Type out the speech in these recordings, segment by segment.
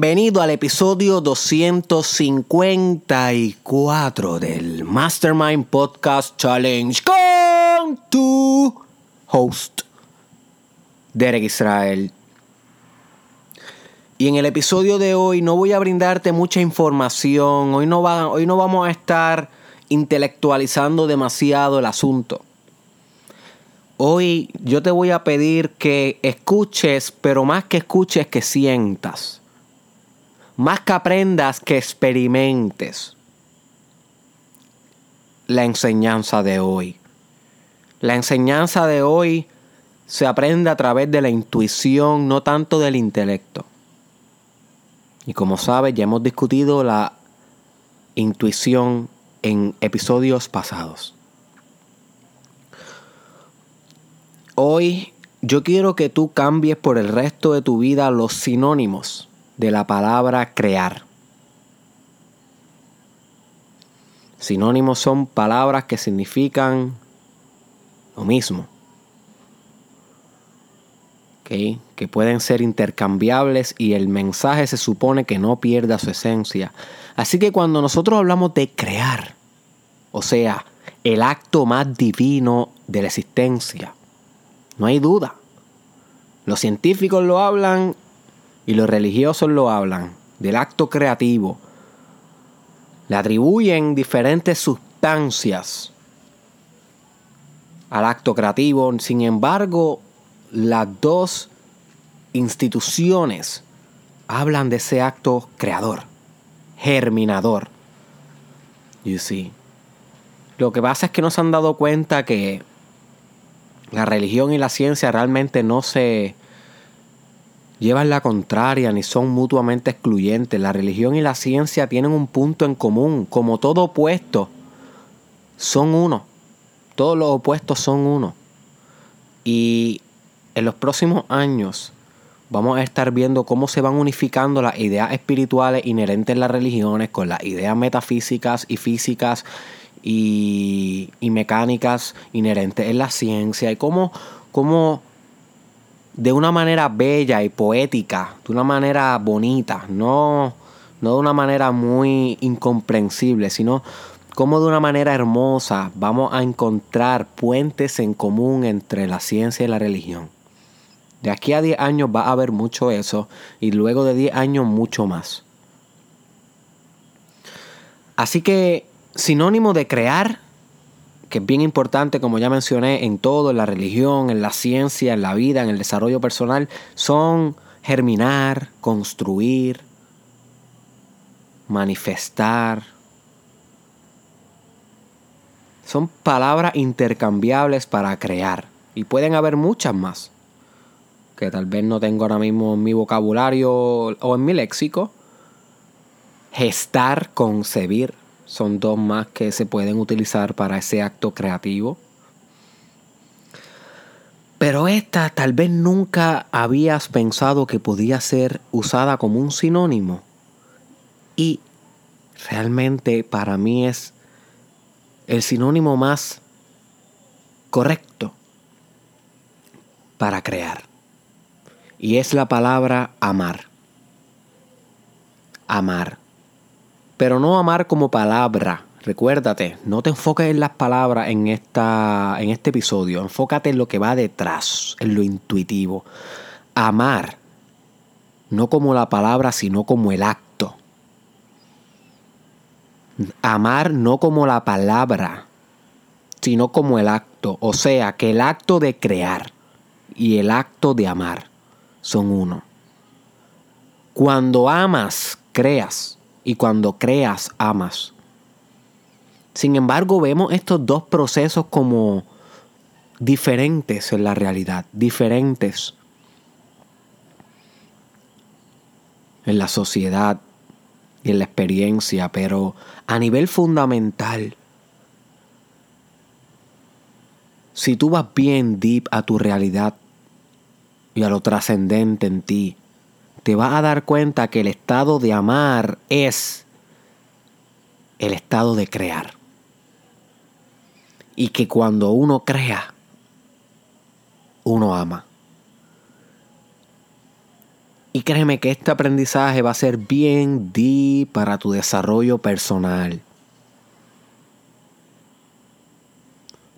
Bienvenido al episodio 254 del Mastermind Podcast Challenge con tu host, Derek Israel. Y en el episodio de hoy no voy a brindarte mucha información, hoy no, va, hoy no vamos a estar intelectualizando demasiado el asunto. Hoy yo te voy a pedir que escuches, pero más que escuches, que sientas. Más que aprendas, que experimentes la enseñanza de hoy. La enseñanza de hoy se aprende a través de la intuición, no tanto del intelecto. Y como sabes, ya hemos discutido la intuición en episodios pasados. Hoy yo quiero que tú cambies por el resto de tu vida los sinónimos de la palabra crear. Sinónimos son palabras que significan lo mismo. Que pueden ser intercambiables y el mensaje se supone que no pierda su esencia. Así que cuando nosotros hablamos de crear, o sea, el acto más divino de la existencia, no hay duda. Los científicos lo hablan y los religiosos lo hablan del acto creativo. Le atribuyen diferentes sustancias al acto creativo. Sin embargo, las dos instituciones hablan de ese acto creador, germinador. You see. Lo que pasa es que no se han dado cuenta que la religión y la ciencia realmente no se llevan la contraria ni son mutuamente excluyentes. La religión y la ciencia tienen un punto en común. Como todo opuesto, son uno. Todos los opuestos son uno. Y en los próximos años vamos a estar viendo cómo se van unificando las ideas espirituales inherentes en las religiones con las ideas metafísicas y físicas y, mecánicas inherentes en la ciencia y cómo, cómo de una manera bella y poética, de una manera bonita, no, no de una manera muy incomprensible, sino como de una manera hermosa vamos a encontrar puentes en común entre la ciencia y la religión. De aquí a 10 años va a haber mucho eso y luego de 10 años mucho más. Así que sinónimo de crear, que es bien importante, como ya mencioné, en todo, en la religión, en la ciencia, en la vida, en el desarrollo personal, son germinar, construir, manifestar. Son palabras intercambiables para crear. Y pueden haber muchas más. Que tal vez no tengo ahora mismo en mi vocabulario o en mi léxico. Gestar, concebir son dos más que se pueden utilizar para ese acto creativo. Pero esta tal vez nunca habías pensado que podía ser usada como un sinónimo. Y realmente para mí es el sinónimo más correcto para crear. Y es la palabra amar. Amar. Pero no amar como palabra. Recuérdate, no te enfoques en las palabras en, esta, en este episodio. Enfócate en lo que va detrás, en lo intuitivo. Amar, no como la palabra, sino como el acto. Amar no como la palabra, sino como el acto. O sea, que el acto de crear y el acto de amar son uno. Cuando amas, creas y cuando creas, amas. Sin embargo, vemos estos dos procesos como diferentes en la realidad, diferentes en la sociedad y en la experiencia, pero a nivel fundamental, si tú vas bien deep a tu realidad y a lo trascendente en ti, te vas a dar cuenta que el estado de amar es el estado de crear. Y que cuando uno crea, uno ama. Y créeme que este aprendizaje va a ser bien deep para tu desarrollo personal.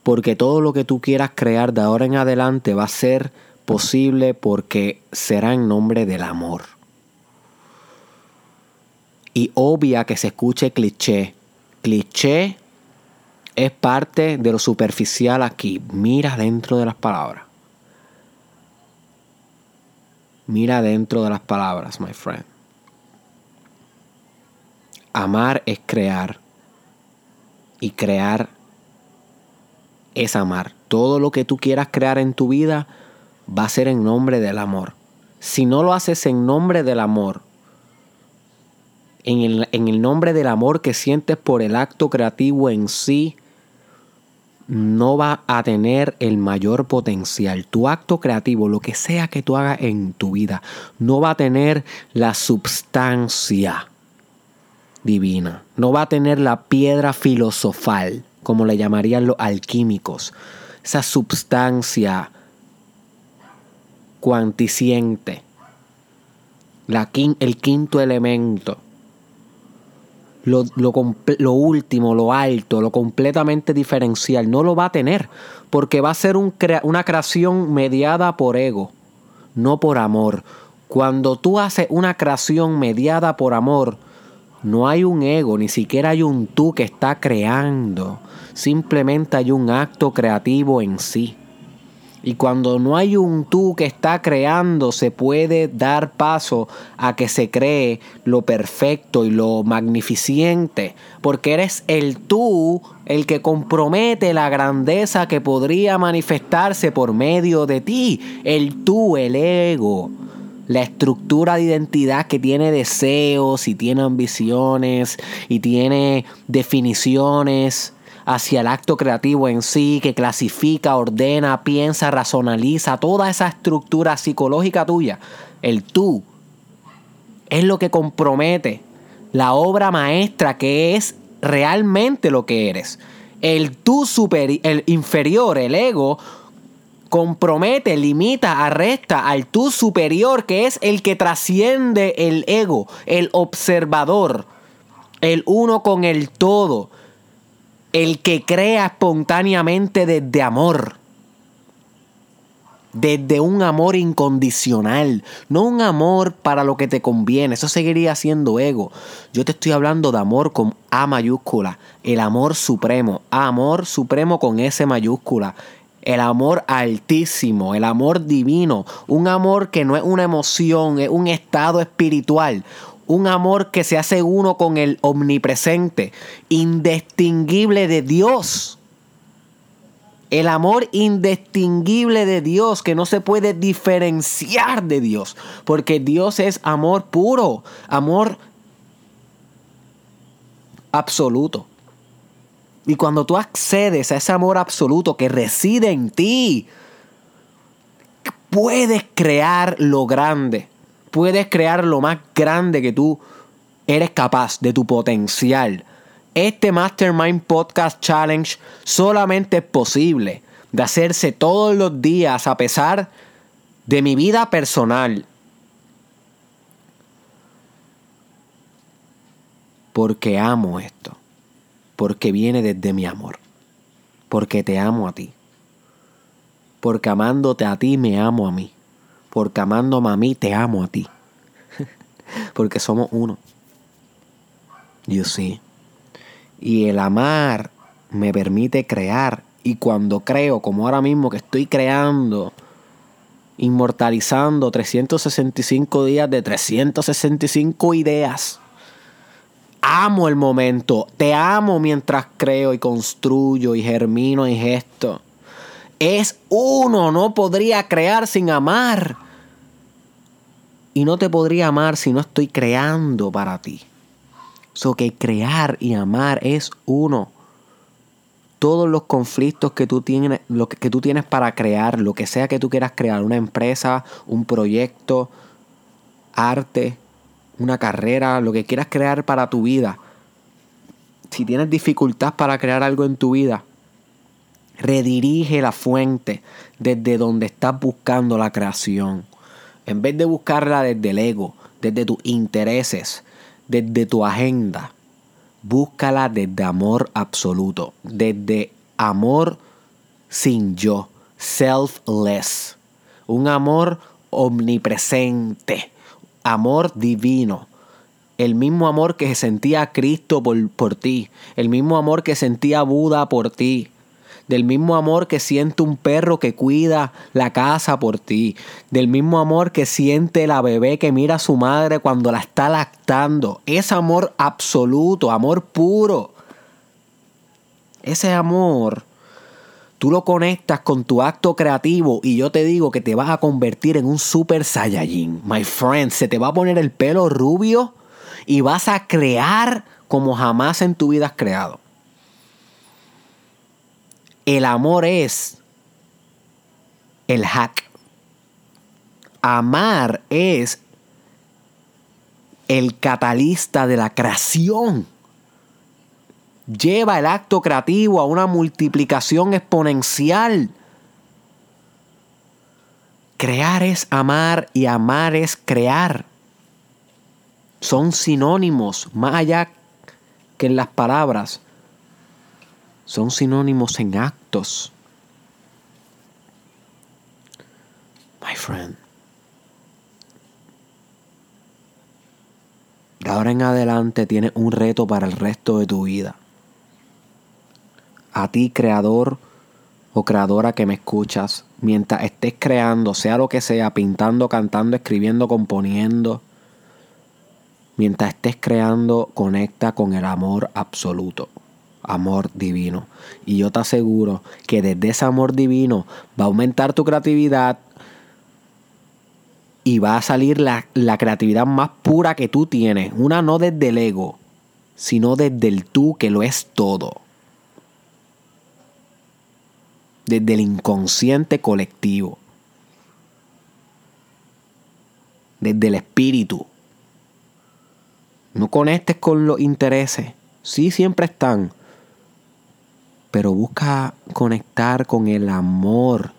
Porque todo lo que tú quieras crear de ahora en adelante va a ser posible porque será en nombre del amor. Y obvia que se escuche cliché. Cliché es parte de lo superficial aquí. Mira dentro de las palabras. Mira dentro de las palabras, my friend. Amar es crear. Y crear es amar. Todo lo que tú quieras crear en tu vida va a ser en nombre del amor. Si no lo haces en nombre del amor, en el, en el, nombre del amor que sientes por el acto creativo en sí, no va a tener el mayor potencial. Tu acto creativo, lo que sea que tú hagas en tu vida, no va a tener la substancia divina. No va a tener la piedra filosofal, como le llamarían los alquímicos. Esa substancia cuanticiente. La, el quinto elemento lo, lo, último, lo alto, lo completamente diferencial. No lo va a tener, porque va a ser un una creación mediada por ego, no por amor. Cuando tú haces una creación mediada por amor, no hay un ego, ni siquiera hay un tú que está creando. Simplemente hay un acto creativo en sí. Y cuando no hay un tú que está creando, se puede dar paso a que se cree lo perfecto y lo magnificente. Porque eres el tú el que compromete la grandeza que podría manifestarse por medio de ti. El tú, el ego. La estructura de identidad que tiene deseos y tiene ambiciones y tiene definiciones hacia el acto creativo en sí, que clasifica, ordena, piensa, razonaliza, toda esa estructura psicológica tuya, el tú, es lo que compromete la obra maestra que es realmente lo que eres. El tú superior, el inferior, el ego, compromete, limita, arresta al tú superior, que es el que trasciende el ego, el observador, el uno con el todo, el que crea espontáneamente desde amor. Desde un amor incondicional, no un amor para lo que te conviene, eso seguiría siendo ego. Yo te estoy hablando de amor con A mayúscula, el amor supremo, amor supremo con S mayúscula, el amor altísimo, el amor divino, un amor que no es una emoción, es un estado espiritual, un amor que se hace uno con el omnipresente, indistinguible de Dios. El amor indistinguible de Dios que no se puede diferenciar de Dios, porque Dios es amor puro, amor absoluto. Y cuando tú accedes a ese amor absoluto que reside en ti, puedes crear lo grande puedes crear lo más grande que tú eres capaz de tu potencial. Este Mastermind Podcast Challenge solamente es posible de hacerse todos los días a pesar de mi vida personal. Porque amo esto. Porque viene desde mi amor. Porque te amo a ti. Porque amándote a ti me amo a mí. Porque amándome a mí, te amo a ti. Porque somos uno. Yo sí. Y el amar me permite crear. Y cuando creo, como ahora mismo que estoy creando, inmortalizando 365 días de 365 ideas. Amo el momento, te amo mientras creo y construyo y germino y gesto es uno, no podría crear sin amar. Y no te podría amar si no estoy creando para ti. So que crear y amar es uno. Todos los conflictos que tú tienes, lo que, que tú tienes para crear, lo que sea que tú quieras crear, una empresa, un proyecto, arte, una carrera, lo que quieras crear para tu vida. Si tienes dificultad para crear algo en tu vida, Redirige la fuente desde donde estás buscando la creación. En vez de buscarla desde el ego, desde tus intereses, desde tu agenda, búscala desde amor absoluto, desde amor sin yo, selfless. Un amor omnipresente, amor divino. El mismo amor que sentía Cristo por, por ti, el mismo amor que sentía Buda por ti, del mismo amor que siente un perro que cuida la casa por ti, del mismo amor que siente la bebé que mira a su madre cuando la está lactando. Es amor absoluto, amor puro. Ese amor tú lo conectas con tu acto creativo y yo te digo que te vas a convertir en un super saiyajin. My friend, se te va a poner el pelo rubio y vas a crear como jamás en tu vida has creado. El amor es el hack. Amar es el catalista de la creación. Lleva el acto creativo a una multiplicación exponencial. Crear es amar y amar es crear. Son sinónimos, más allá que en las palabras son sinónimos en actos. My friend. De ahora en adelante tienes un reto para el resto de tu vida. A ti, creador o creadora que me escuchas, mientras estés creando, sea lo que sea, pintando, cantando, escribiendo, componiendo, mientras estés creando, conecta con el amor absoluto amor divino. Y yo te aseguro que desde ese amor divino va a aumentar tu creatividad y va a salir la, la, creatividad más pura que tú tienes. Una no desde el ego, sino desde el tú que lo es todo. Desde el inconsciente colectivo. Desde el espíritu. No conectes con los intereses. Sí, siempre están pero busca conectar con el amor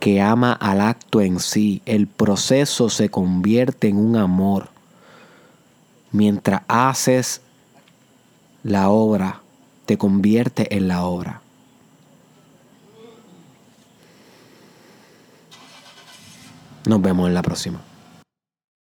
que ama al acto en sí. El proceso se convierte en un amor. Mientras haces la obra, te convierte en la obra. Nos vemos en la próxima.